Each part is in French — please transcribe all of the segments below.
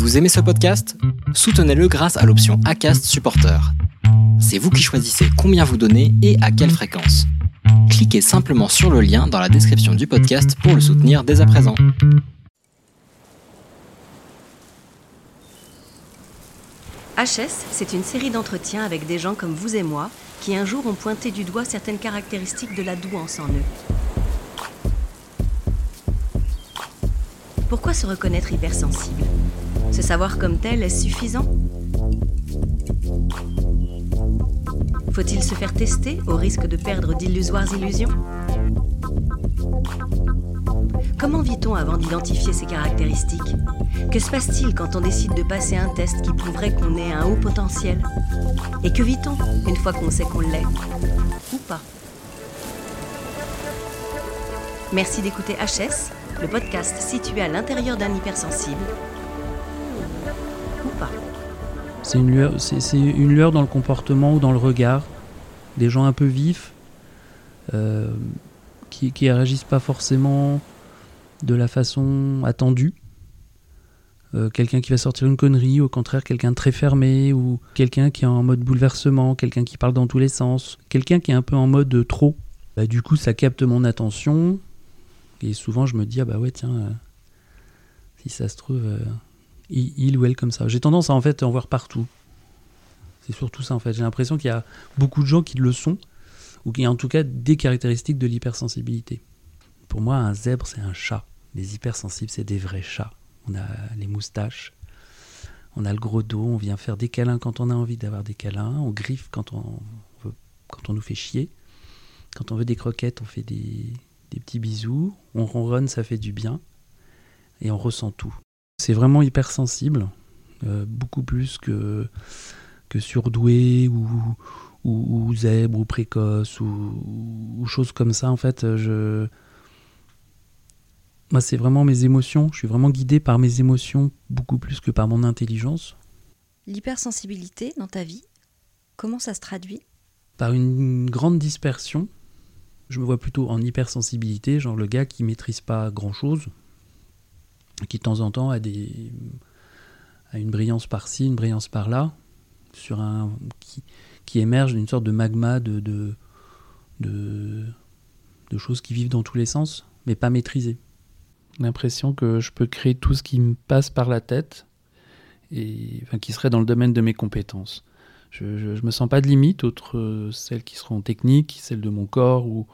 Vous aimez ce podcast? Soutenez-le grâce à l'option ACAST Supporter. C'est vous qui choisissez combien vous donnez et à quelle fréquence. Cliquez simplement sur le lien dans la description du podcast pour le soutenir dès à présent. HS, c'est une série d'entretiens avec des gens comme vous et moi qui un jour ont pointé du doigt certaines caractéristiques de la douance en eux. Pourquoi se reconnaître hypersensible? Se savoir comme tel est suffisant Faut-il se faire tester au risque de perdre d'illusoires illusions Comment vit-on avant d'identifier ces caractéristiques? Que se passe-t-il quand on décide de passer un test qui prouverait qu'on ait un haut potentiel? Et que vit-on une fois qu'on sait qu'on l'est? Ou pas? Merci d'écouter HS, le podcast situé à l'intérieur d'un hypersensible. C'est une, lueur, dans le comportement ou dans le regard. Des gens un peu vifs, euh, qui, qui réagissent pas forcément de la façon attendue. Euh, quelqu'un qui va sortir une connerie, au contraire quelqu'un de très fermé, ou quelqu'un qui est en mode bouleversement, quelqu'un qui parle dans tous les sens, quelqu'un qui est un peu en mode trop. Bah, du coup, ça capte mon attention, et souvent, je me dis, ah bah ouais, tiens, euh, si ça se trouve, il, ou elle comme ça. J'ai tendance à en fait voir partout. C'est surtout ça en fait. J'ai l'impression qu'il y a beaucoup de gens qui le sont, ou qui en tout cas des caractéristiques de l'hypersensibilité. Pour moi, un zèbre, c'est un chat. Les hypersensibles, c'est des vrais chats. On a les moustaches, on a le gros dos, on vient faire des câlins quand on a envie d'avoir des câlins, on griffe quand on, veut, quand on nous fait chier. Quand on veut des croquettes, on fait des petits bisous, on ronronne, ça fait du bien, et on ressent tout. C'est vraiment hypersensible, euh, beaucoup plus que, que surdoué ou, ou, ou, zèbre ou précoce ou, ou choses comme ça. En fait, je... Moi, c'est vraiment mes émotions. Je suis vraiment guidé par mes émotions beaucoup plus que par mon intelligence. L'hypersensibilité dans ta vie, comment ça se traduit? Par une grande dispersion je me vois plutôt en hypersensibilité, genre le gars qui maîtrise pas grand chose, qui de temps en temps a, des, a une brillance par-ci, une brillance par-là, sur un, qui, qui émerge d'une sorte de magma de, de, de, choses qui vivent dans tous les sens, mais pas maîtrisées. L'impression que je peux créer tout ce qui me passe par la tête, et, qui serait dans le domaine de mes compétences. Je ne me sens pas de limite, autres euh, celles qui seront techniques, celles de mon corps ou,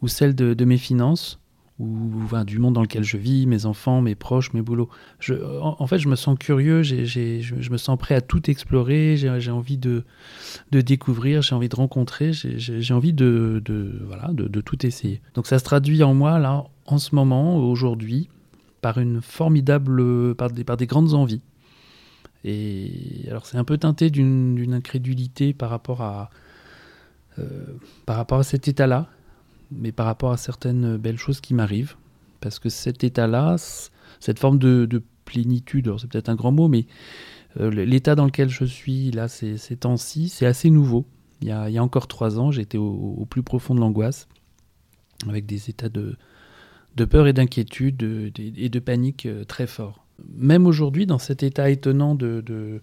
ou celles de, de, mes finances, ou du monde dans lequel je vis, mes enfants, mes proches, mes boulots. Je, en, fait, je me sens curieux, je, me sens prêt à tout explorer, j'ai envie de, de découvrir, j'ai envie de rencontrer, j'ai envie de, de, voilà, de, de tout essayer. Donc ça se traduit en moi, là, en ce moment, aujourd'hui, par une formidable, par des, par des grandes envies. Et alors c'est un peu teinté d'une incrédulité par rapport à, euh, par rapport à cet état-là, mais par rapport à certaines belles choses qui m'arrivent. Parce que cet état-là, cette forme de, de plénitude, c'est peut-être un grand mot, mais euh, l'état dans lequel je suis là ces, temps-ci, c'est assez nouveau. Il y, a, encore trois ans, j'étais au, plus profond de l'angoisse, avec des états de, peur et d'inquiétude et de panique euh, très forts même aujourd'hui, dans cet état étonnant de, de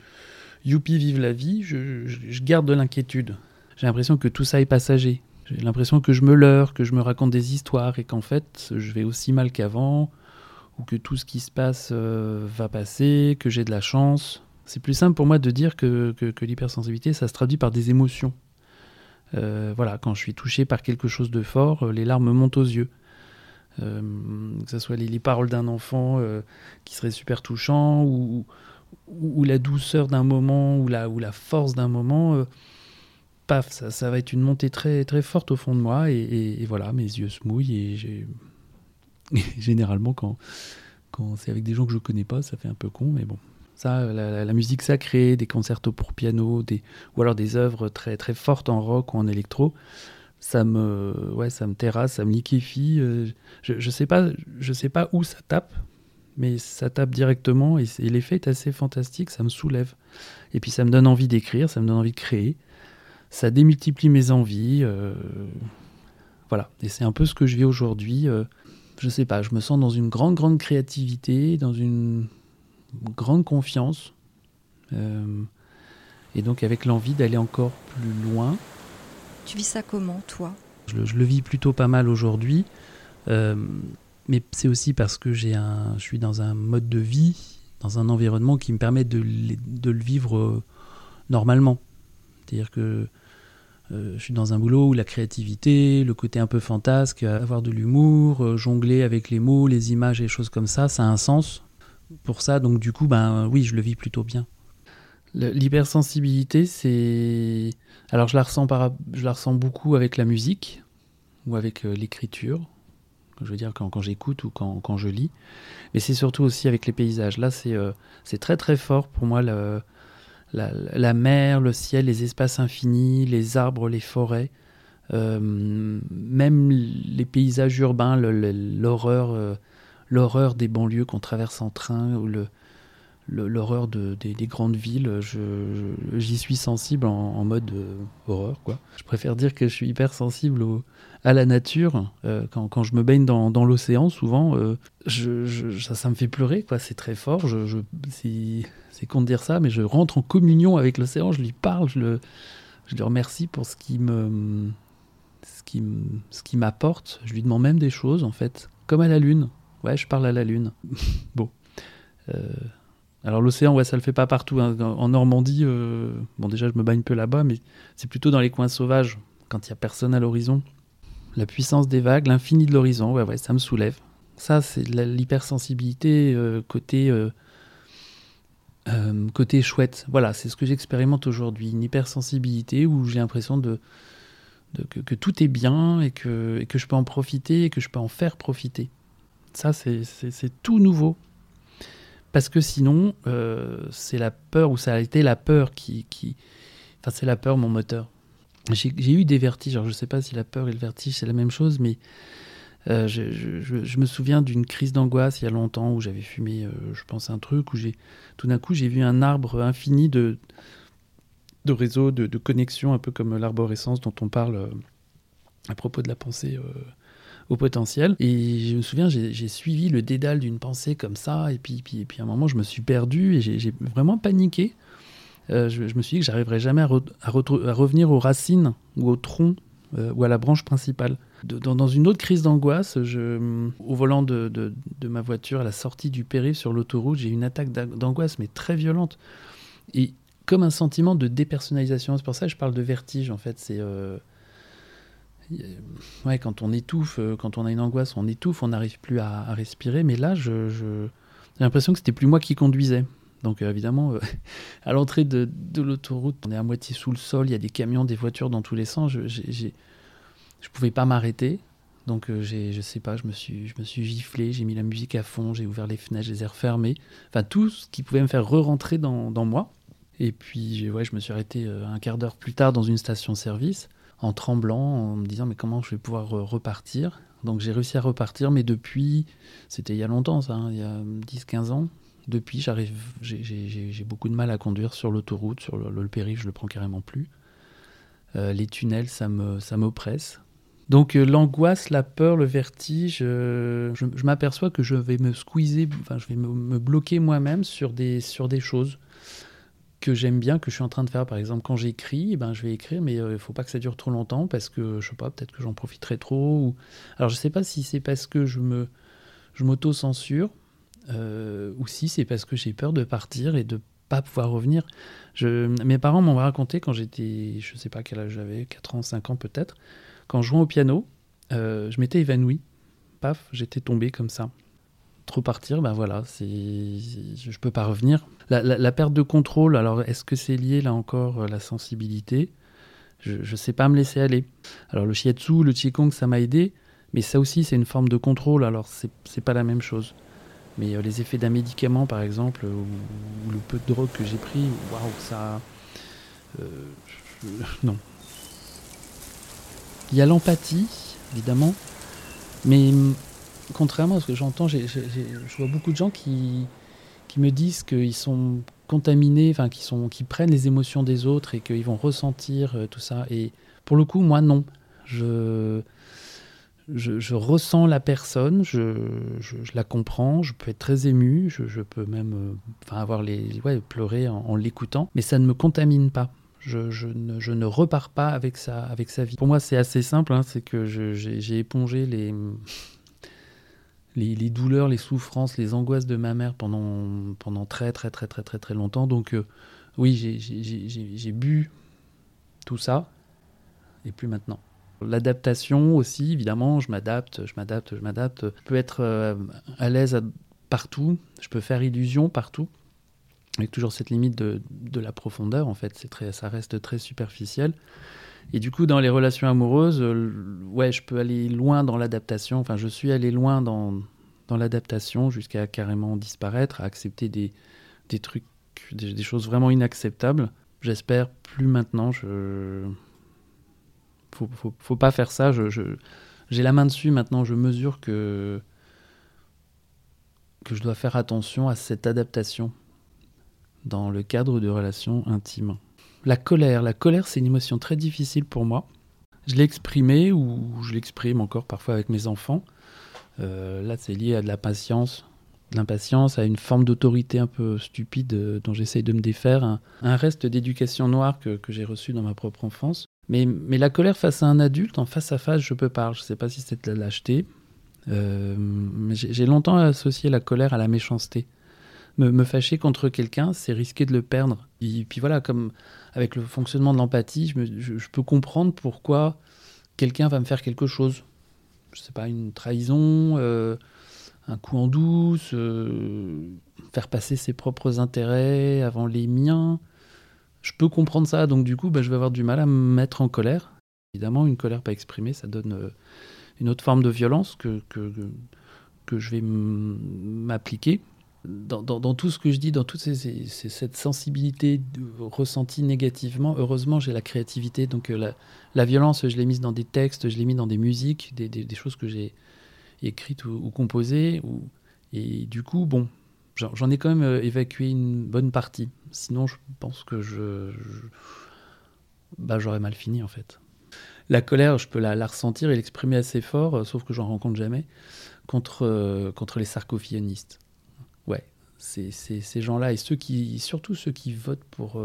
youpi, vive la vie, je, je garde de l'inquiétude. J'ai l'impression que tout ça est passager. J'ai l'impression que je me leurre, que je me raconte des histoires et qu'en fait, je vais aussi mal qu'avant, ou que tout ce qui se passe euh, va passer, que j'ai de la chance. C'est plus simple pour moi de dire que, que, que l'hypersensibilité, ça se traduit par des émotions. Euh, voilà, quand je suis touché par quelque chose de fort, les larmes montent aux yeux. Euh, que ce soit les, les paroles d'un enfant euh, qui serait super touchant ou, ou, ou la douceur d'un moment ou la, ou la force d'un moment, euh, paf, ça, ça, va être une montée très, très forte au fond de moi et, voilà, mes yeux se mouillent et généralement quand, quand c'est avec des gens que je connais pas, ça fait un peu con, mais bon. Ça, la musique sacrée, des concertos pour piano, des, ou alors des œuvres très, très fortes en rock ou en électro, ça me ouais ça me terrasse ça me liquéfie euh, je, je sais pas je sais pas où ça tape mais ça tape directement et, et l'effet est assez fantastique ça me soulève. Et puis ça me donne envie d'écrire ça me donne envie de créer ça démultiplie mes envies euh, voilà et c'est un peu ce que je vis aujourd'hui euh, je sais pas je me sens dans une grande grande créativité dans une grande confiance. et donc avec l'envie d'aller encore plus loin. Tu vis ça comment, toi? Je, le vis plutôt pas mal aujourd'hui. mais c'est aussi parce que j'ai un, je suis dans un mode de vie, dans un environnement qui me permet de, de le vivre normalement. C'est-à-dire que euh, je suis dans un boulot où la créativité, le côté un peu fantasque, avoir de l'humour, euh, jongler avec les mots, les images et choses comme ça, ça a un sens pour ça. Donc du coup, ben oui, je le vis plutôt bien. L'hypersensibilité, c'est alors je la ressens par... je la ressens beaucoup avec la musique ou avec euh, l'écriture. Je veux dire quand, j'écoute ou quand, quand, je lis, mais c'est surtout aussi avec les paysages. Là, c'est c'est très très fort pour moi le, la, mer, le ciel, les espaces infinis, les arbres, les forêts, euh, même les paysages urbains, l'horreur, euh, l'horreur des banlieues qu'on traverse en train ou l'horreur de, des, grandes villes, j'y suis sensible en, mode euh, horreur. Quoi. Je préfère dire que je suis hyper sensible à la nature. Quand, quand, je me baigne dans, l'océan, souvent, ça, ça, me fait pleurer. C'est très fort. Je c'est con de dire ça, mais je rentre en communion avec l'océan. Je lui parle, je le, je le remercie pour ce qui me ce qui, ce qui m'apporte. Je lui demande même des choses, en fait. Comme à la lune. Ouais, je parle à la lune. bon. Alors l'océan, ouais, ça le fait pas partout. Hein. En Normandie, euh, bon déjà je me baigne peu là-bas, mais c'est plutôt dans les coins sauvages, quand il y a personne à l'horizon. La puissance des vagues, l'infini de l'horizon, ouais, ouais, ça me soulève. Ça, c'est l'hypersensibilité euh, côté euh, côté chouette. Voilà, c'est ce que j'expérimente aujourd'hui, une hypersensibilité où j'ai l'impression de, que, tout est bien et que, que je peux en profiter et que je peux en faire profiter. Ça, c'est tout nouveau parce que sinon, euh, c'est la peur, ou ça a été la peur qui. qui... Enfin, c'est la peur, mon moteur. J'ai eu des vertiges. Alors, je ne sais pas si la peur et le vertige, c'est la même chose, mais euh, je, me souviens d'une crise d'angoisse il y a longtemps où j'avais fumé, euh, je pense, un truc, où tout d'un coup, j'ai vu un arbre infini de, de réseaux, de, de connexions, un peu comme l'arborescence dont on parle à propos de la pensée au potentiel. Et je me souviens, j'ai suivi le dédale d'une pensée comme ça, et puis, puis, puis à un moment, je me suis perdu et j'ai vraiment paniqué. Euh, je, me suis dit que j'arriverais jamais à, revenir aux racines ou au tronc euh, ou à la branche principale. dans, une autre crise d'angoisse, au volant de, ma voiture, à la sortie du périph' sur l'autoroute, j'ai eu une attaque d'angoisse, mais très violente. Et comme un sentiment de dépersonnalisation. C'est pour ça que je parle de vertige, en fait. C'est. Euh, ouais, quand on étouffe, euh, quand on a une angoisse, on étouffe, on n'arrive plus à, respirer. Mais là, j'ai l'impression que c'était plus moi qui conduisais. Donc euh, évidemment, euh, à l'entrée de, l'autoroute, on est à moitié sous le sol, il y a des camions, des voitures dans tous les sens. Je ne pouvais pas m'arrêter. Donc j'ai, je sais pas, je me suis, je me suis giflé, j'ai mis la musique à fond, j'ai ouvert les fenêtres, les ai refermées. Enfin tout ce qui pouvait me faire re-rentrer dans, dans moi. Et puis ouais, je me suis arrêté un quart d'heure plus tard dans une station-service en tremblant, en me disant mais comment je vais pouvoir euh, repartir? Donc j'ai réussi à repartir, mais depuis, c'était il y a longtemps ça, hein, il y a 10-15 ans, depuis j'ai beaucoup de mal à conduire sur l'autoroute, sur le, le, périph', je le prends carrément plus. Euh, les tunnels, ça me ça m'oppresse. Donc euh, l'angoisse, la peur, le vertige, je, m'aperçois que je vais me squeezer, enfin je vais me, bloquer moi-même sur des, sur des choses que j'aime bien, que je suis en train de faire. Par exemple, quand j'écris, eh ben, je vais écrire, mais il euh, ne faut pas que ça dure trop longtemps parce que, je sais pas, peut-être que j'en profiterai trop. Alors, je sais pas si c'est parce que je me je m'auto-censure euh, ou si c'est parce que j'ai peur de partir et de pas pouvoir revenir. Mes parents m'ont raconté quand j'étais, je sais pas quel âge j'avais, 4 ans, 5 ans peut-être, quand je jouais au piano, euh, je m'étais évanoui. Paf, j'étais tombé comme ça trop partir, ben voilà, c'est, je peux pas revenir. La, perte de contrôle, alors est-ce que c'est lié là encore à la sensibilité? Je, ne sais pas me laisser aller. Alors le shiatsu, le qigong, ça m'a aidé, mais ça aussi c'est une forme de contrôle, alors c'est, c'est pas la même chose. Mais euh, les effets d'un médicament par exemple, ou, le peu de drogue que j'ai pris, waouh, ça. Euh, non. Il y a l'empathie, évidemment, mais contrairement à ce que j'entends, je vois beaucoup de gens qui, qui me disent qu'ils sont contaminés, enfin qui sont, qui prennent les émotions des autres et qu'ils vont ressentir euh, tout ça. Et pour le coup, moi non. Je je, ressens la personne, je, la comprends, je peux être très ému, je, peux même euh, avoir les, pleurer en, l'écoutant, mais ça ne me contamine pas. Je, ne, repars pas avec sa, avec sa vie. Pour moi, c'est assez simple, hein, c'est que j'ai épongé les, douleurs, les souffrances, les angoisses de ma mère pendant, pendant très, très, très, très, très, très longtemps. Donc, euh, oui, j'ai bu tout ça, et plus maintenant. L'adaptation aussi, évidemment, je m'adapte, je m'adapte, je m'adapte. Je peux être euh, à l'aise partout, je peux faire illusion partout, avec toujours cette limite de, la profondeur, en fait. Très, ça reste très superficiel. Et du coup, dans les relations amoureuses, euh, ouais, je peux aller loin dans l'adaptation. Enfin, je suis allé loin dans, dans l'adaptation jusqu'à carrément disparaître, à accepter des, des trucs, des, des choses vraiment inacceptables. J'espère plus maintenant. Je, faut, faut, faut, pas faire ça. J'ai la main dessus maintenant. Je mesure que je dois faire attention à cette adaptation dans le cadre de relations intimes. La colère, la colère, c'est une émotion très difficile pour moi. Je l'ai exprimée ou je l'exprime encore parfois avec mes enfants. Euh, là, c'est lié à de la patience, l'impatience, à une forme d'autorité un peu stupide euh, dont j'essaye de me défaire, un, un reste d'éducation noire que, que j'ai reçu dans ma propre enfance. Mais, la colère face à un adulte, en face à face, je peux pas. Je sais pas si c'est de la lâcheté. Euh, j'ai longtemps associé la colère à la méchanceté. Me, me fâcher contre quelqu'un, c'est risquer de le perdre. Et puis voilà, comme avec le fonctionnement de l'empathie, je, je, peux comprendre pourquoi quelqu'un va me faire quelque chose. Je sais pas, une trahison, euh, un coup en douce, euh, faire passer ses propres intérêts avant les miens je peux comprendre ça, donc du coup, bah, je vais avoir du mal à me mettre en colère. Évidemment, une colère pas exprimée, ça donne euh, une autre forme de violence que, que, que je vais m'appliquer. Dans, dans, tout ce que je dis, dans toute cette sensibilité ressentie négativement, heureusement, j'ai la créativité. Donc euh, la, la, violence, je l'ai mise dans des textes, je l'ai mis dans des musiques, des, des, choses que j'ai écrites ou, composées. Et du coup, bon, j'en ai quand même euh, évacué une bonne partie. Sinon, je pense que je, bah, j'aurais mal fini en fait. La colère, je peux la, ressentir et l'exprimer assez fort, euh, sauf que j'en rencontre jamais, contre, euh, contre les sarcophonistes. Ouais, c'est ces gens-là et ceux qui, surtout ceux qui votent pour,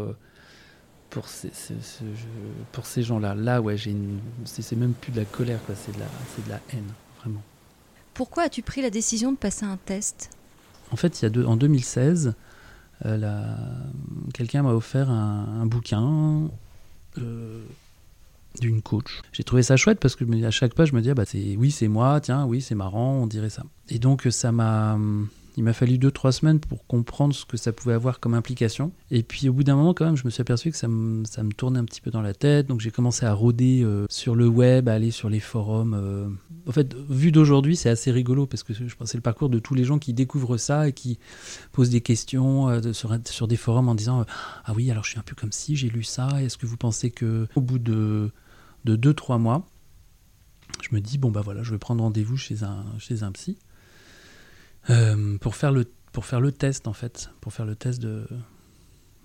pour ces, ces gens-là. Là, ouais, c'est même plus de la colère, c'est de, la, de la haine, vraiment. Pourquoi as-tu pris la décision de passer un test? En fait, il y a deux, en 2016, euh, quelqu'un m'a offert un, bouquin euh, d'une coach. J'ai trouvé ça chouette parce que à chaque page, je me disais, bah, c'est, oui, c'est moi, tiens, oui, c'est marrant, on dirait ça. Et donc, ça m'a il m'a fallu 2-3 semaines pour comprendre ce que ça pouvait avoir comme implication. Et puis au bout d'un moment, quand même, je me suis aperçu que ça me, ça me tournait un petit peu dans la tête. Donc j'ai commencé à rôder euh, sur le web, à aller sur les forums. Euh. En fait, vu d'aujourd'hui, c'est assez rigolo parce que je pensais le parcours de tous les gens qui découvrent ça et qui posent des questions euh, sur, sur, des forums en disant Ah oui, alors je suis un peu comme si, j'ai lu ça. Est-ce que vous pensez que au bout de 2-3 mois, je me dis Bon, bah voilà, je vais prendre rendez-vous chez un, chez un psy. Euh, pour, faire le, pour faire le test, en fait, pour faire le test de,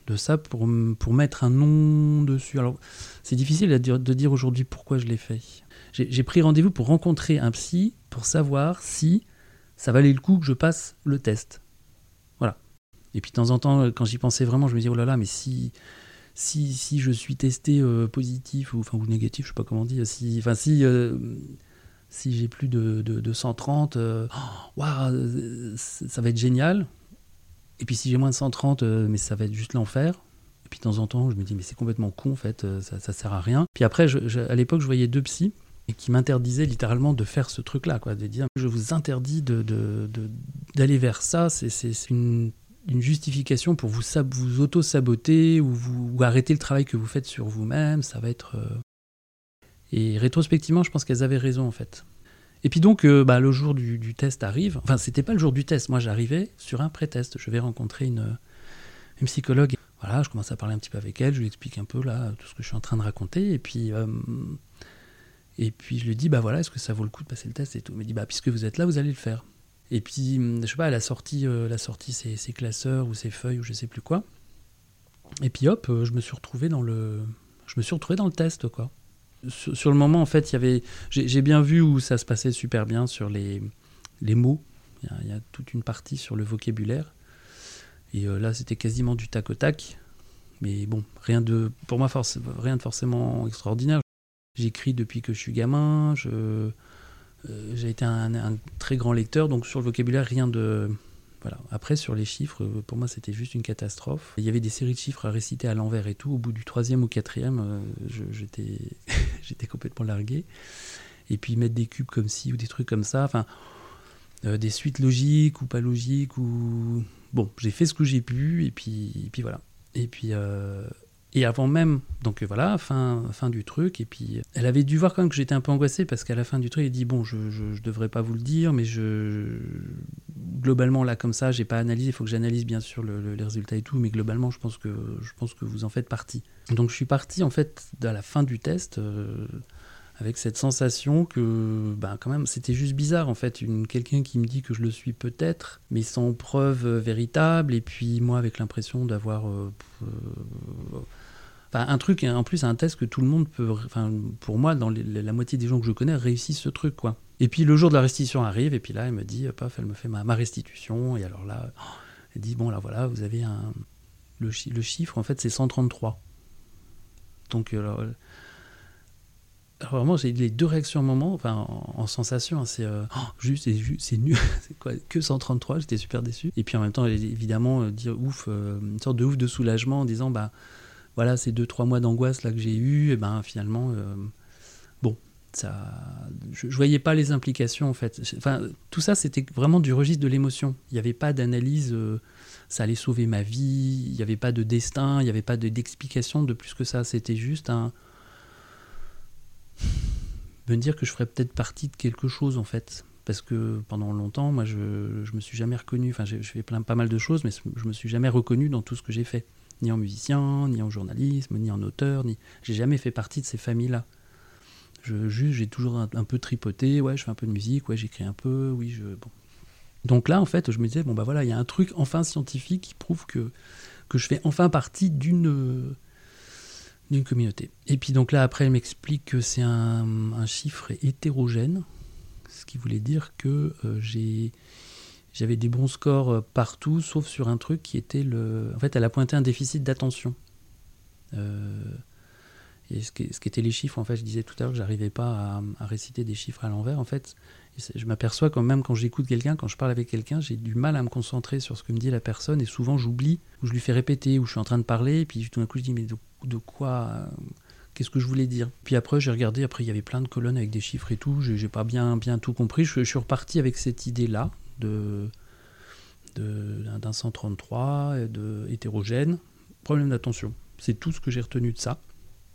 de ça, pour, pour mettre un nom dessus. Alors, c'est difficile de dire, aujourd'hui pourquoi je l'ai fait. J'ai pris rendez-vous pour rencontrer un psy pour savoir si ça valait le coup que je passe le test. Voilà. Et puis de temps en temps, quand j'y pensais vraiment, je me disais, oh là là, mais si, si, si je suis testé euh, positif ou, enfin, ou négatif, je sais pas comment dire, si, enfin, si, euh, si j'ai plus de, de, 130, euh, ça va être génial. Et puis si j'ai moins de 130, euh, mais ça va être juste l'enfer. Et puis de temps en temps, je me dis, mais c'est complètement con, en fait, euh, ça, ça sert à rien. Puis après, à l'époque, je voyais deux psys qui m'interdisaient littéralement de faire ce truc-là, quoi, de dire, je vous interdis d'aller de, de, vers ça, c'est une, une, justification pour vous, vous auto-saboter ou arrêter le travail que vous faites sur vous-même, ça va être... Et rétrospectivement, je pense qu'elles avaient raison en fait. Et puis donc, euh, bah, le jour du, test arrive. Enfin, c'était pas le jour du test. Moi, j'arrivais sur un pré-test. Je vais rencontrer une, une, psychologue. Voilà, je commence à parler un petit peu avec elle. Je lui explique un peu là tout ce que je suis en train de raconter. Et puis, euh, et puis je lui dis, bah voilà, est-ce que ça vaut le coup de passer le test et tout? Elle me dit, bah puisque vous êtes là, vous allez le faire. Et puis, je sais pas, elle a sorti, euh, elle ses, classeurs ou ses feuilles ou je sais plus quoi. Et puis hop, je me suis retrouvé dans le, je me suis retrouvé dans le test quoi. Sur, le moment, en fait, j'ai bien vu où ça se passait super bien sur les, mots. Il y, a, toute une partie sur le vocabulaire. Et euh, là, c'était quasiment du tac au tac. Mais bon, rien de, pour moi, rien de forcément extraordinaire. J'écris depuis que je suis gamin. Euh, j'ai été un très grand lecteur, donc sur le vocabulaire, rien de. Voilà. Après, sur les chiffres, euh, pour moi, c'était juste une catastrophe. Il y avait des séries de chiffres à réciter à l'envers et tout. Au bout du troisième ou quatrième, euh, j'étais, j'étais complètement largué. Et puis mettre des cubes comme ci ou des trucs comme ça. Enfin, euh, des suites logiques ou pas logiques ou bon, j'ai fait ce que j'ai pu et puis, et puis voilà. Et puis et avant même, donc voilà, fin, fin du truc. Et puis elle avait dû voir quand même que j'étais un peu angoissé parce qu'à la fin du truc, elle dit bon, je, je, je devrais pas vous le dire, mais je globalement là comme ça, j'ai pas analysé. Il faut que j'analyse bien sûr le- le- les résultats et tout, mais globalement, je pense que je pense que vous en faites partie. Donc je suis parti en fait à la fin du test. euh, avec cette sensation que ben, quand même c'était juste bizarre en fait quelqu'un qui me dit que je le suis peut-être mais sans preuve euh, véritable et puis moi avec l'impression d'avoir euh, enfin, un truc en plus un test que tout le monde peut enfin pour moi dans la moitié des gens que je connais réussissent ce truc quoi et puis le jour de la restitution arrive et puis là elle me dit paf elle me fait ma, restitution et alors là oh, elle dit bon là voilà vous avez un le, chi- le chiffre en fait c'est 133 donc alors, alors vraiment, j'ai les deux réactions au moment, enfin en, en sensation, hein, c'est euh, Oh, juste, c'est nul, c'est quoi, que 133, j'étais super déçu. Et puis en même temps, évidemment, euh, dire ouf, euh, une sorte de ouf de soulagement en disant, bah voilà, ces deux, trois mois d'angoisse là que j'ai eu, et ben finalement, euh, bon, ça, je, je voyais pas les implications en fait. Enfin, tout ça, c'était vraiment du registre de l'émotion. Il n'y avait pas d'analyse, euh, ça allait sauver ma vie, il n'y avait pas de destin, il n'y avait pas de- d'explication de plus que ça. C'était juste un me dire que je ferais peut-être partie de quelque chose en fait. Parce que pendant longtemps, moi, je, je me suis jamais reconnu. Enfin, j'ai- je fais plein, pas mal de choses, mais je me suis jamais reconnu dans tout ce que j'ai fait. Ni en musicien, ni en journalisme, ni en auteur, ni. J'ai jamais fait partie de ces familles-là. Je, juste, j'ai toujours un, peu tripoté. Ouais, je fais un peu de musique. Ouais, j'écris un peu. Oui, je. Bon. Donc là, en fait, je me disais, bon, bah voilà, il y a un truc enfin scientifique qui prouve que, que je fais enfin partie d'une d'une communauté. Et puis donc là, après, elle m'explique que c'est un, un chiffre hétérogène, ce qui voulait dire que euh, j'ai j'avais des bons scores euh, partout, sauf sur un truc qui était le... En fait, elle a pointé un déficit d'attention. Euh, et ce était les chiffres, en fait, je disais tout à l'heure que j'arrivais pas à, réciter des chiffres à l'envers. En fait, je m'aperçois quand même quand j'écoute quelqu'un, quand je parle avec quelqu'un, j'ai du mal à me concentrer sur ce que me dit la personne et souvent j'oublie, ou je lui fais répéter, ou je suis en train de parler, et puis tout d'un coup je dis mais de, de quoi, euh, qu'est-ce que je voulais dire? Puis après j'ai regardé, après il y avait plein de colonnes avec des chiffres et tout, j'ai pas bien, bien tout compris, je, je suis reparti avec cette idée-là de de- d'un d'un 133, et de hétérogène, problème d'attention. C'est tout ce que j'ai retenu de ça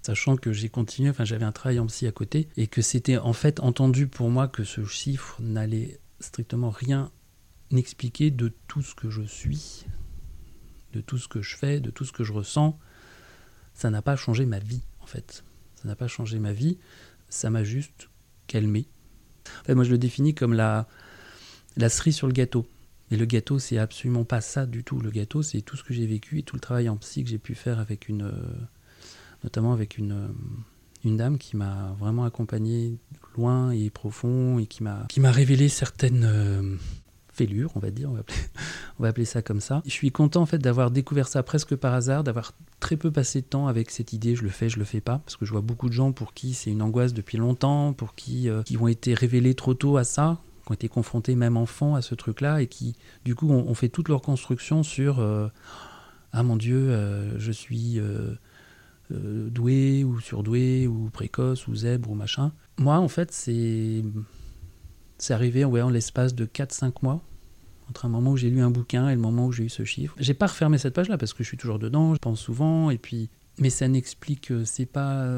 sachant que j'ai continué, enfin j'avais un travail en psy à côté, et que c'était en fait entendu pour moi que ce chiffre n'allait strictement rien expliquer de tout ce que je suis, de tout ce que je fais, de tout ce que je ressens. Ça n'a pas changé ma vie, en fait. Ça n'a pas changé ma vie, ça m'a juste calmé. En moi je le définis comme la, la cerise sur le gâteau. Et le gâteau, c'est absolument pas ça du tout. Le gâteau, c'est tout ce que j'ai vécu et tout le travail en psy que j'ai pu faire avec une... euh, notamment avec une, euh, une dame qui m'a vraiment accompagné loin et profond et qui m'a qui m'a révélé certaines euh, fêlures, on va dire, on va, appeler, on va appeler ça comme ça. Je suis content en fait d'avoir découvert ça presque par hasard, d'avoir très peu passé de temps avec cette idée, je le fais, je le fais pas, parce que je vois beaucoup de gens pour qui c'est une angoisse depuis longtemps, pour qui qui ont été révélés trop tôt à ça, ont été confrontés même enfants à ce truc-là et qui du coup ont, fait toute leur construction sur euh, ah mon Dieu, euh, je suis euh, doué ou surdoué ou précoce ou zèbre ou machin. Moi, en fait, c'est c'est arrivé ouais, en l'espace de 4-5 mois, entre un moment où j'ai lu un bouquin et le moment où j'ai eu ce chiffre. J'ai pas refermé cette page-là parce que je suis toujours dedans, je pense souvent, et puis. Mais ça n'explique, c'est pas.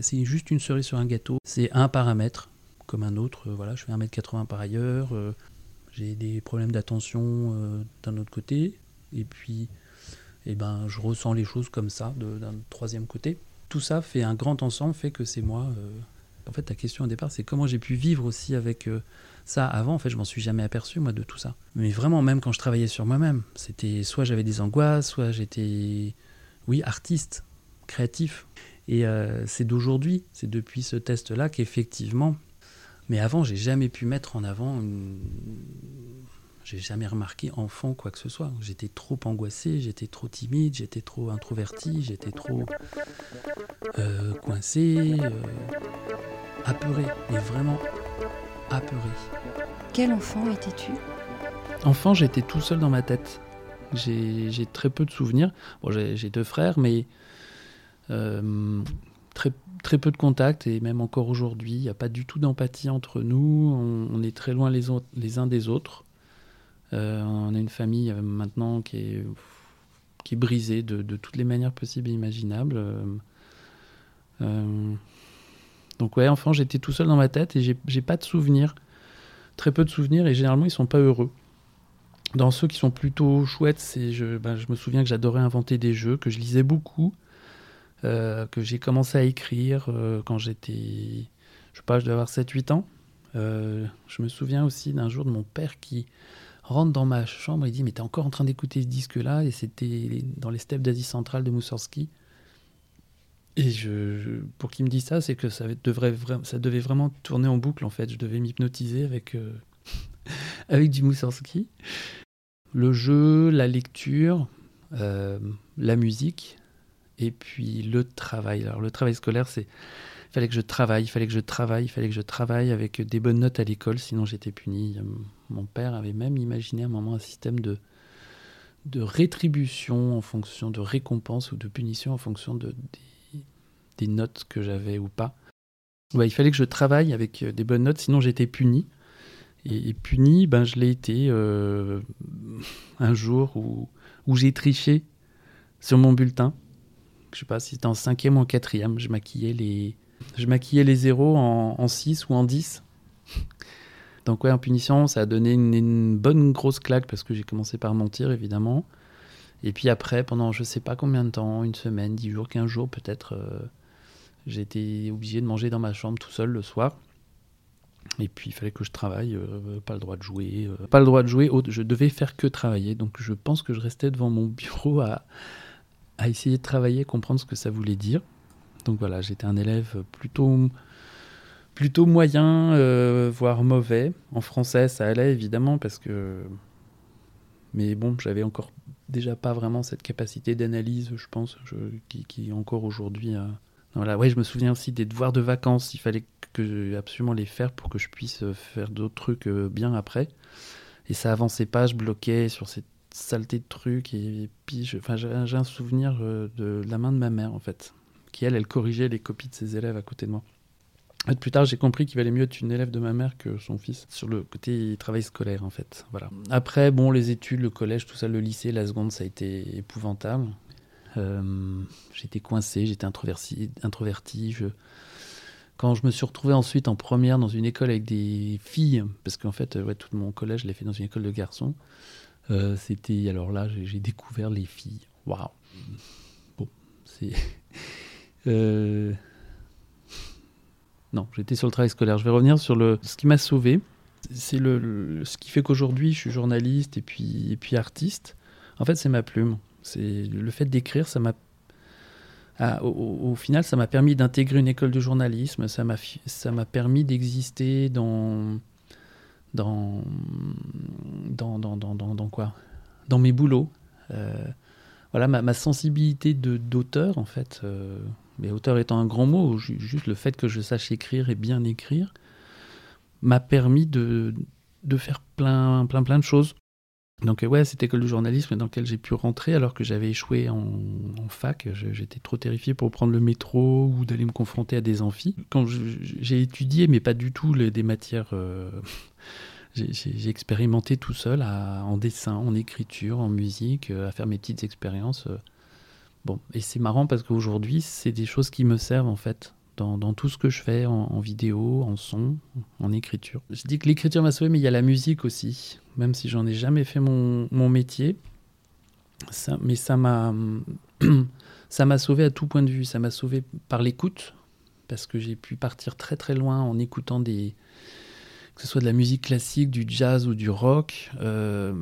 c'est juste une cerise sur un gâteau. C'est un paramètre, comme un autre. euh, voilà, je fais 1m80 par ailleurs, euh, j'ai des problèmes d'attention euh, d'un autre côté, et puis et ben, je ressens les choses comme ça, d'un troisième côté. Tout ça fait un grand ensemble, fait que c'est moi. En fait, ta question au départ, c'est comment j'ai pu vivre aussi avec ça avant. En fait, je m'en suis jamais aperçu, moi, de tout ça. Mais vraiment, même quand je travaillais sur moi-même, c'était soit j'avais des angoisses, soit j'étais, oui, artiste, créatif. Et c'est d'aujourd'hui, c'est depuis ce test-là qu'effectivement. Mais avant, j'ai jamais pu mettre en avant une. J'ai jamais remarqué enfant quoi que ce soit. J'étais trop angoissé, j'étais trop timide, j'étais trop introverti, j'étais trop euh, coincé, euh, apeuré, mais vraiment apeuré. Quel enfant étais-tu? Enfant, j'étais tout seul dans ma tête. J'ai très peu de souvenirs. Bon, j'ai j'ai deux frères, mais euh, très, très peu de contacts, et même encore aujourd'hui, il n'y a pas du tout d'empathie entre nous. On, est très loin les, uns des autres. Euh, on a une famille euh, maintenant qui est, qui est brisée de, toutes les manières possibles et imaginables. Euh, donc ouais, enfant, j'étais tout seul dans ma tête et j'ai pas de souvenirs, très peu de souvenirs, et généralement ils sont pas heureux. Dans ceux qui sont plutôt chouettes, ben, je me souviens que j'adorais inventer des jeux, que je lisais beaucoup, euh, que j'ai commencé à écrire euh, quand j'étais, je sais pas, je devais avoir 7-8 ans. Euh, je me souviens aussi d'un jour de mon père qui rentre dans ma chambre et dit mais t'es encore en train d'écouter ce disque là et c'était dans les steppes d'Asie centrale de Moussorski et pour qu'il me dise ça c'est que ça devrait vra- ça devait vraiment tourner en boucle en fait. Je devais m'hypnotiser avec avec du Moussorski le jeu la lecture la musique et puis le travail alors le travail scolaire c'est fallait que je travaille, il fallait que je travaille, il fallait que je travaille avec des bonnes notes à l'école, sinon j'étais puni. Mon père avait même imaginé à un moment un système de, de rétribution en fonction de récompense ou de punition en fonction de, des, notes que j'avais ou pas. Ouais, il fallait que je travaille avec des bonnes notes, sinon j'étais puni. Et, et puni, ben, je l'ai été euh, un jour où, où j'ai triché sur mon bulletin. Je sais pas si c'était en cinquième ou en quatrième. Je maquillais les, je zéros en, 6 ou en 10. Donc ouais, en punition, ça a donné une, bonne grosse claque parce que j'ai commencé par mentir, évidemment. Et puis après, pendant je sais pas combien de temps, une semaine, 10 jours, 15 jours peut-être, euh, j'ai été obligé de manger dans ma chambre tout seul le soir. Et puis il fallait que je travaille, euh, pas le droit de jouer, euh, pas le droit de jouer, je devais faire que travailler. Donc je pense que je restais devant mon bureau à, à essayer de travailler, comprendre ce que ça voulait dire. Donc voilà, j'étais un élève plutôt, plutôt moyen, euh, voire mauvais. En français, ça allait évidemment parce que. Mais bon, j'avais encore déjà pas vraiment cette capacité d'analyse, je pense, je- qui, qui encore aujourd'hui. euh, Voilà, ouais, je me souviens aussi des devoirs de vacances. Il fallait que absolument les faire pour que je puisse euh, faire d'autres trucs euh, bien après. Et ça avançait pas, je bloquais sur cette saleté de trucs. Et, puis, j'ai un souvenir euh, de la main de ma mère, en fait qui elle, elle corrigeait les copies de ses élèves à côté de moi. Plus tard, j'ai compris qu'il valait mieux être une élève de ma mère que son fils, sur le côté travail scolaire, en fait. Voilà. Après, bon, les études, le collège, tout ça, le lycée, la seconde, ça a été épouvantable. Euh, j'étais coincé, j'étais introverti. introverti je... Quand je me suis retrouvé ensuite en première dans une école avec des filles, parce qu'en fait, euh, ouais, tout mon collège, je l'ai fait dans une école de garçons, euh, c'était. Alors là, j'ai découvert les filles. Waouh! Bon, c'est. Euh, Non, j'étais sur le travail scolaire. Je vais revenir sur le... ce qui m'a sauvé. C'est le... ce qui fait qu'aujourd'hui, je suis journaliste et puis, et puis artiste. En fait, c'est ma plume. C'est le fait d'écrire, ça m'a. Ah, au, au- final, ça m'a permis d'intégrer une école de journalisme. Ça m'a permis d'exister dans dans dans, dans, dans, quoi? Dans mes boulots. Euh, voilà, ma, sensibilité d'auteur, en fait. euh, mais auteur étant un grand mot, ju- juste le fait que je sache écrire et bien écrire m'a permis de, de faire plein, plein, plein de choses. Donc ouais, cette école de journalisme dans laquelle j'ai pu rentrer alors que j'avais échoué en, fac. J'étais trop terrifié pour prendre le métro ou d'aller me confronter à des amphis. Quand j'ai étudié, mais pas du tout les- des matières... euh, j'ai- expérimenté tout seul en dessin, en écriture, en musique, euh, à faire mes petites expériences. euh. Bon, et c'est marrant parce qu'aujourd'hui, c'est des choses qui me servent en fait dans, tout ce que je fais en, vidéo, en son, en écriture. Je dis que l'écriture m'a sauvé, mais il y a la musique aussi. Même si j'en ai jamais fait mon, métier, mais ça m'a ça m'a sauvé à tout point de vue. Ça m'a sauvé par l'écoute parce que j'ai pu partir très très loin en écoutant des que ce soit de la musique classique, du jazz ou du rock. euh,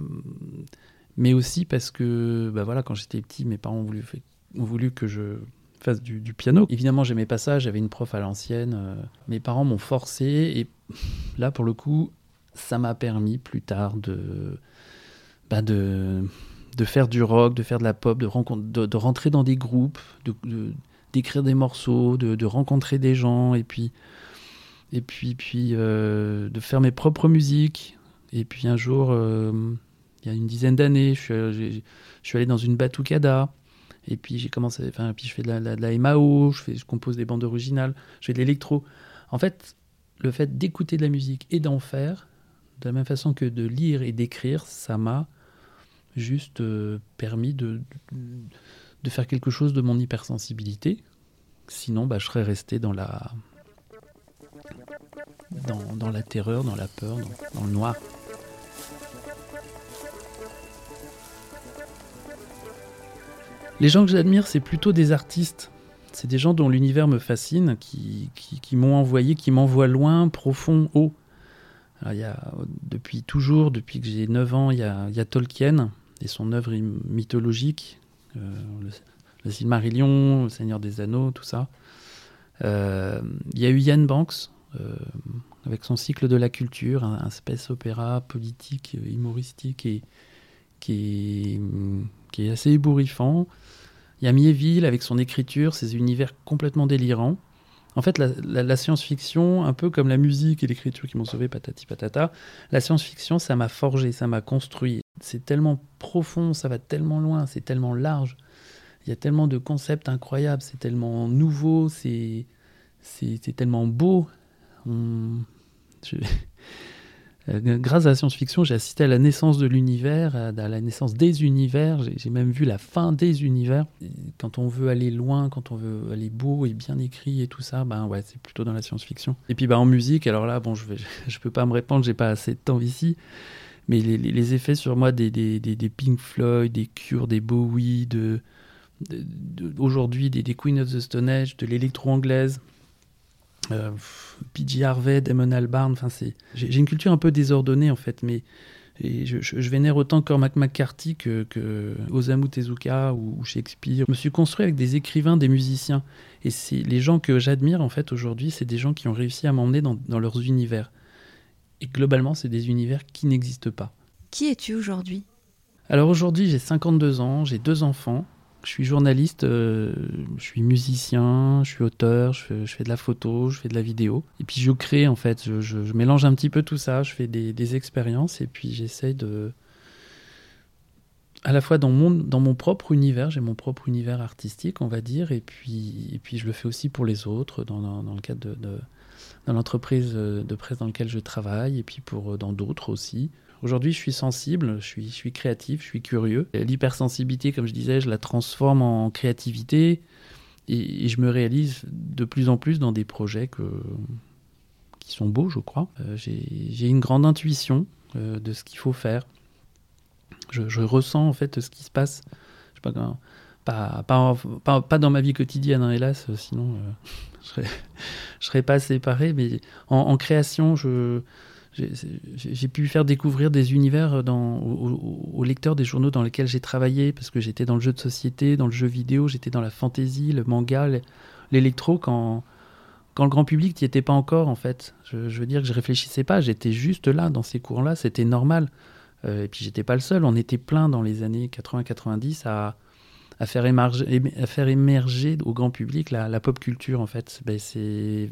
mais aussi parce que bah voilà, quand j'étais petit, mes parents ont voulu, ont voulu que je fasse du, piano. Évidemment, j'aimais pas ça, j'avais une prof à l'ancienne. euh, mes parents m'ont forcé et là, pour le coup, ça m'a permis plus tard de, bah, de, de faire du rock, de faire de la pop, de, de, rentrer dans des groupes, d'écrire des morceaux, de rencontrer des gens et puis, et puis, puis euh, de faire mes propres musiques. Et puis un jour, euh, il y a une dizaine d'années, je suis, j'ai- je suis allé dans une batucada. Et puis j'ai commencé, enfin, puis je fais de la, de la MAO, je, fais, je compose des bandes originales, je fais de l'électro. En fait, le fait d'écouter de la musique et d'en faire, de la même façon que de lire et d'écrire, ça m'a juste euh, permis de, de, de faire quelque chose de mon hypersensibilité. Sinon, bah, je serais resté dans la, dans, la terreur, dans la peur, dans, le noir. Les gens que j'admire, c'est plutôt des artistes. C'est des gens dont l'univers me fascine, qui, m'ont envoyé, qui m'envoient loin, profond, haut. Il y a, depuis toujours, depuis que j'ai 9 ans, il y a, Tolkien et son œuvre mythologique, euh, le, Silmarillion, le Seigneur des Anneaux, tout ça. Euh, il y a eu Ian Banks, avec son cycle de la culture, un, un opéra politique, euh, humoristique et qui est, qui est assez ébouriffant. Il y a Mieville avec son écriture, ses univers complètement délirants. En fait, la, la- science-fiction, un peu comme la musique et l'écriture qui m'ont sauvé, patati patata, la science-fiction, ça m'a forgé, ça m'a construit. C'est tellement profond, ça va tellement loin, c'est tellement large. Il y a tellement de concepts incroyables, c'est tellement nouveau, c'est tellement beau. Je- Euh, Grâce à la science-fiction, j'ai assisté à la naissance de l'univers, à la naissance des univers. J'ai même vu la fin des univers. Quand on veut aller loin, quand on veut aller beau et bien écrit et tout ça, ben ouais, c'est plutôt dans la science-fiction. Et puis bah en musique, alors là, bon, je vais, je peux pas me répandre, j'ai pas assez de temps ici. Mais les, effets sur moi des, des, des, Pink Floyd, des Cure, des Bowie, de, de- de- aujourd'hui des, Queen of the Stone Age, de l'électro anglaise, euh, PG Harvey, Damon Albarn, enfin c'est, j'ai j'ai une culture un peu désordonnée en fait, mais et je, je- je vénère autant Cormac McCarthy que, que Osamu Tezuka ou, ou Shakespeare. Je me suis construit avec des écrivains, des musiciens, et c'est les gens que j'admire en fait aujourd'hui, c'est des gens qui ont réussi à m'emmener dans, dans leurs univers. Et globalement, c'est des univers qui n'existent pas. Qui es-tu aujourd'hui? Alors aujourd'hui, j'ai 52 ans, j'ai deux enfants. Je suis journaliste, euh, je suis musicien, je suis auteur, je fais, de la photo, je fais de la vidéo. Et puis je crée en fait, je, mélange un petit peu tout ça, je fais des, expériences et puis j'essaye de... À la fois dans mon, dans mon propre univers, j'ai mon propre univers artistique, on va dire, et puis, et puis je le fais aussi pour les autres, dans, dans- dans le cadre de, de- dans l'entreprise euh, de presse dans laquelle je travaille, et puis pour, euh, dans d'autres aussi. Aujourd'hui, je suis sensible, je suis, je créatif, je suis curieux. L'hypersensibilité, comme je disais, je la transforme en créativité et, je me réalise de plus en plus dans des projets qui sont beaux, je crois. Euh, J'ai une grande intuition euh, de ce qu'il faut faire. Je, ressens en fait ce qui se passe. Je sais pas, comment- pas, dans ma vie quotidienne, hein, hélas, sinon euh, je serais, serais pas séparé. Mais en création, je, j'ai pu faire découvrir des univers aux, lecteurs des journaux dans lesquels j'ai travaillé, parce que j'étais dans le jeu de société, dans le jeu vidéo, j'étais dans la fantasy, le manga, le- l'électro, quand, quand le grand public n'y était pas encore, en fait. Je, veux dire que je réfléchissais pas, j'étais juste là, dans ces cours-là, c'était normal. Euh, et puis j'étais pas le seul, on était plein dans les années 80-90 à, faire émerger, au grand public la, la pop culture, en fait. Ben, c'est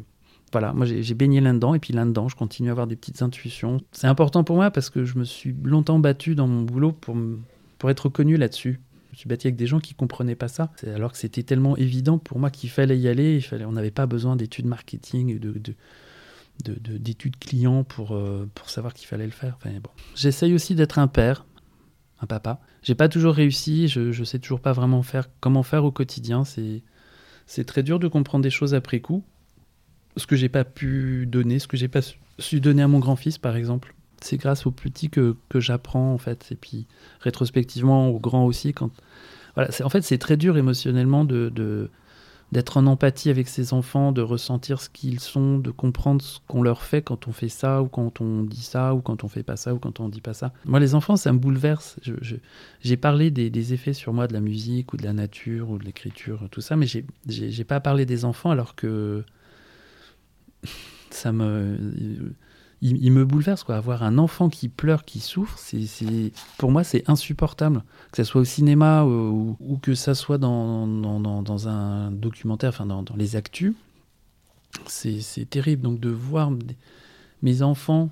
voilà, moi j'ai baigné là-dedans et puis là-dedans, je continue à avoir des petites intuitions. C'est important pour moi parce que je me suis longtemps battu dans mon boulot pour, pour être reconnu là-dessus. Je me suis battu avec des gens qui comprenaient pas ça, alors que c'était tellement évident pour moi qu'il fallait y aller. Il fallait, on n'avait pas besoin d'études marketing, et de, de, de- de- d'études clients pour, euh, pour savoir qu'il fallait le faire. J'essaye aussi d'être un père, un papa. J'ai pas toujours réussi, je, je sais toujours pas vraiment faire comment faire au quotidien. C'est très dur de comprendre des choses après coup ce que j'ai pas pu donner, ce que j'ai pas su- donner à mon grand-fils, par exemple. C'est grâce aux petits que, que j'apprends, en fait. Et puis, rétrospectivement, aux grands aussi. Quand... Voilà, en fait, c'est très dur émotionnellement de, de, d'être en empathie avec ses enfants, de ressentir ce qu'ils sont, de comprendre ce qu'on leur fait quand on fait ça ou quand on dit ça ou quand on fait pas ça ou quand on dit pas ça. Moi, les enfants, ça me bouleverse. J'ai parlé des, effets sur moi de la musique ou de la nature ou de l'écriture, tout ça, mais j'ai pas parlé des enfants alors que ça me il, me bouleverse. Quoi. Avoir un enfant qui pleure, qui souffre, c'est, pour moi, c'est insupportable. Que ce soit au cinéma ou, que ça soit dans, dans, un documentaire, enfin dans, les actus, c'est, terrible. Donc de voir mes enfants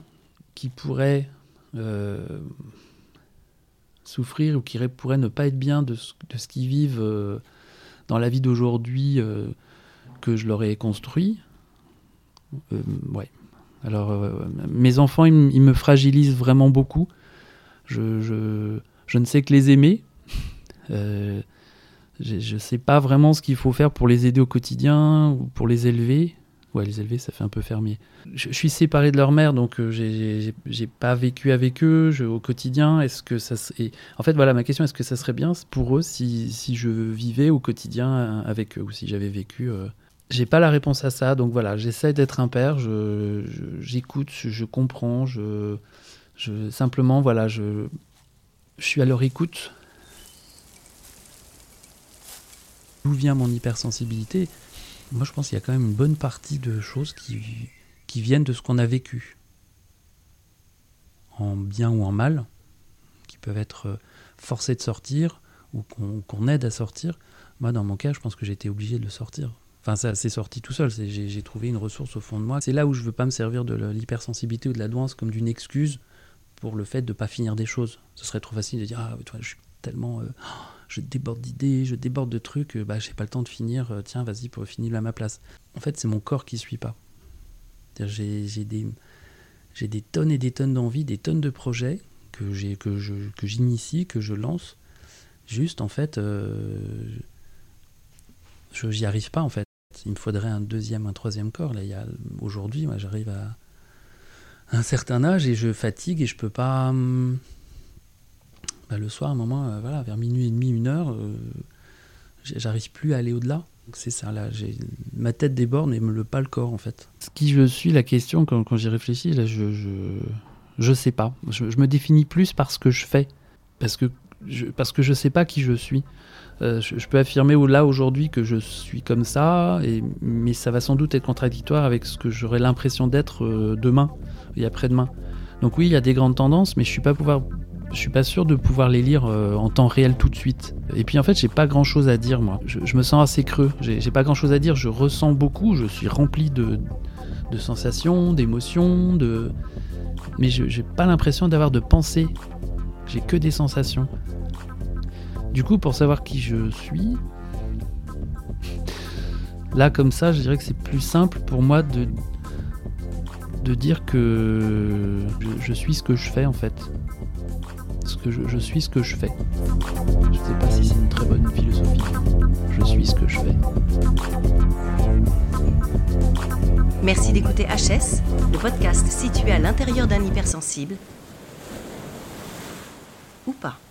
qui pourraient euh, souffrir ou qui pourraient ne pas être bien de ce, de ce qu'ils vivent euh, dans la vie d'aujourd'hui euh, que je leur ai construit, ouais, alors, euh, mes enfants, ils, me fragilisent vraiment beaucoup. Je, je, ne sais que les aimer. Euh, je ne sais pas vraiment ce qu'il faut faire pour les aider au quotidien ou pour les élever. Ouais, les élever, ça fait un peu fermier. Je, suis séparé de leur mère, donc euh, j'ai pas vécu avec eux au quotidien. Est-ce que ça En fait, voilà, ma question est-ce que ça serait bien pour eux si, si je vivais au quotidien avec eux ou si j'avais vécu j'ai pas la réponse à ça, donc voilà, j'essaie d'être un père, j'écoute, je, je, comprends, je, je, simplement, voilà, je, je suis à leur écoute. D'où vient mon hypersensibilité? Moi, je pense qu'il y a quand même une bonne partie de choses qui, qui viennent de ce qu'on a vécu, en bien ou en mal, qui peuvent être forcés de sortir ou qu'on aide à sortir. Moi, dans mon cas, je pense que j'ai été obligé de le sortir. Enfin, ça s'est sorti tout seul. J'ai trouvé une ressource au fond de moi. C'est là où je veux pas me servir de l'hypersensibilité ou de la douance comme d'une excuse pour le fait de ne pas finir des choses. Ce serait trop facile de dire Ah, toi, je suis tellement. Euh, je déborde d'idées, je déborde de trucs, bah, j'ai pas le temps de finir. Euh, tiens, vas-y, pour finir à ma place. En fait, c'est mon corps qui suit pas. J'ai des, tonnes et des tonnes d'envie, des tonnes de projets que j'initie, que, que je lance. Juste, en fait, euh, j'y arrive pas, en fait. Il me faudrait un deuxième, un troisième corps. Là, aujourd'hui, moi, j'arrive à un certain âge et je fatigue et je peux pas. Hum, bah, le soir, à un moment, euh, voilà, vers minuit et demi, une heure, euh, j'arrive plus à aller au-delà. C'est ça, là, ma tête déborde et le pas le corps, en fait. Ce qui je suis, la question, quand, j'y réfléchis, là, je, je, je sais pas. Je, me définis plus par ce que je fais. Parce que parce que je sais pas qui je suis. Euh, je, peux affirmer là aujourd'hui que je suis comme ça, et, mais ça va sans doute être contradictoire avec ce que j'aurais l'impression d'être euh, demain et après-demain. Donc oui, il y a des grandes tendances, mais je suis suis pas sûr de pouvoir les lire euh, en temps réel tout de suite. Et puis en fait, j'ai pas grand chose à dire moi. Je, me sens assez creux. J'ai pas grand chose à dire. Je ressens beaucoup. Je suis rempli de, sensations, d'émotions, de, mais je j'ai pas l'impression d'avoir de pensée. J'ai que des sensations. Du coup, pour savoir qui je suis, là comme ça, je dirais que c'est plus simple pour moi de, de dire que je, suis ce que je fais en fait. Ce que je, suis ce que je fais. Je ne sais pas si c'est une très bonne philosophie. Je suis ce que je fais. Merci d'écouter HS, le podcast situé à l'intérieur d'un hypersensible. Ou pas.